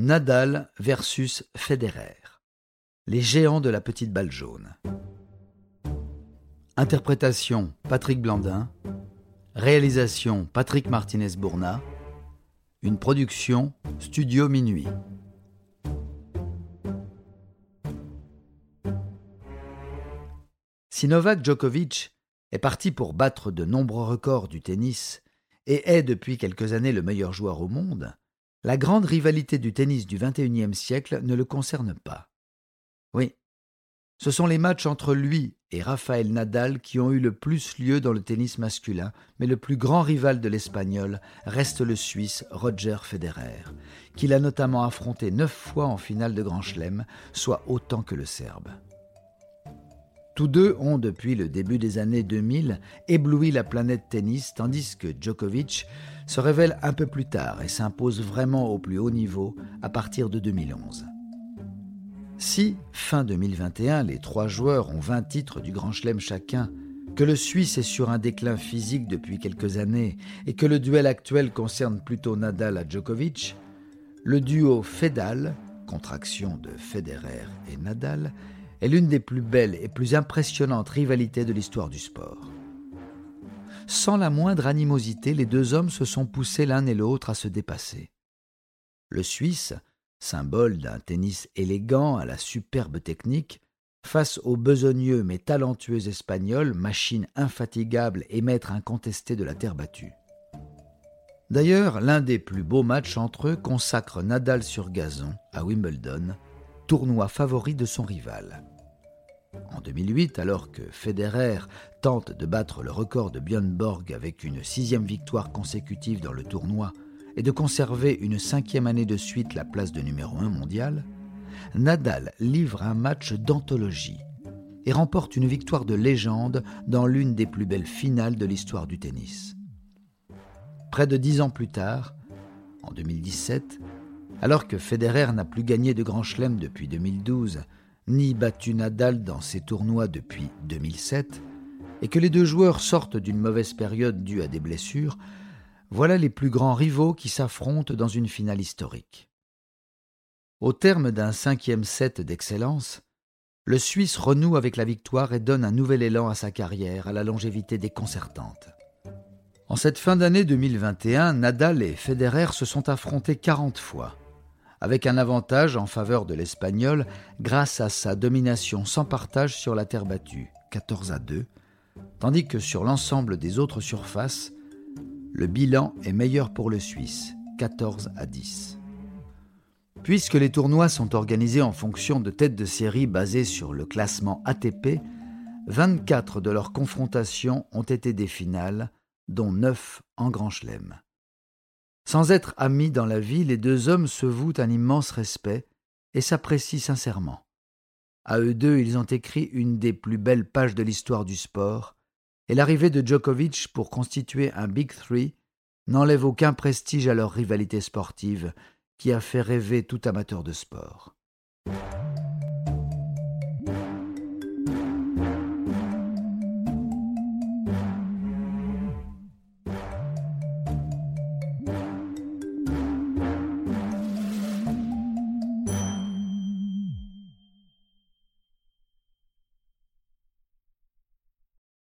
Nadal versus Federer. Les géants de la petite balle jaune. Interprétation Patrick Blandin. Réalisation Patrick Martinez-Bourna. Une production Studio Minuit. Si Novak Djokovic est parti pour battre de nombreux records du tennis et est depuis quelques années le meilleur joueur au monde, la grande rivalité du tennis du XXIe siècle ne le concerne pas. Oui, ce sont les matchs entre lui et Rafael Nadal qui ont eu le plus lieu dans le tennis masculin, mais le plus grand rival de l'Espagnol reste le Suisse Roger Federer, qu'il a notamment affronté neuf fois en finale de Grand Chelem, soit autant que le Serbe. Tous deux ont, depuis le début des années 2000, ébloui la planète tennis, tandis que Djokovic se révèle un peu plus tard et s'impose vraiment au plus haut niveau à partir de 2011. Si, fin 2021, les trois joueurs ont 20 titres du Grand Chelem chacun, que le Suisse est sur un déclin physique depuis quelques années et que le duel actuel concerne plutôt Nadal à Djokovic, le duo Fedal, contraction de Federer et Nadal, est l'une des plus belles et plus impressionnantes rivalités de l'histoire du sport. Sans la moindre animosité, les deux hommes se sont poussés l'un et l'autre à se dépasser. Le Suisse, symbole d'un tennis élégant à la superbe technique, face au besogneux mais talentueux espagnol, machine infatigable et maître incontesté de la terre battue. D'ailleurs, l'un des plus beaux matchs entre eux consacre Nadal sur gazon à Wimbledon, tournoi favori de son rival. En 2008, alors que Federer tente de battre le record de Björn Borg avec une sixième victoire consécutive dans le tournoi et de conserver une cinquième année de suite la place de numéro un mondial, Nadal livre un match d'anthologie et remporte une victoire de légende dans l'une des plus belles finales de l'histoire du tennis. Près de dix ans plus tard, en 2017, alors que Federer n'a plus gagné de Grand Chelem depuis 2012, ni battu Nadal dans ses tournois depuis 2007, et que les deux joueurs sortent d'une mauvaise période due à des blessures, voilà les plus grands rivaux qui s'affrontent dans une finale historique. Au terme d'un cinquième set d'excellence, le Suisse renoue avec la victoire et donne un nouvel élan à sa carrière, à la longévité déconcertante. En cette fin d'année 2021, Nadal et Federer se sont affrontés 40 fois, avec un avantage en faveur de l'Espagnol grâce à sa domination sans partage sur la terre battue, 14 à 2, tandis que sur l'ensemble des autres surfaces, le bilan est meilleur pour le Suisse, 14 à 10. Puisque les tournois sont organisés en fonction de têtes de série basées sur le classement ATP, 24 de leurs confrontations ont été des finales, dont 9 en Grand Chelem. Sans être amis dans la vie, les deux hommes se vouent un immense respect et s'apprécient sincèrement. À eux deux, ils ont écrit une des plus belles pages de l'histoire du sport, et l'arrivée de Djokovic pour constituer un Big Three n'enlève aucun prestige à leur rivalité sportive qui a fait rêver tout amateur de sport.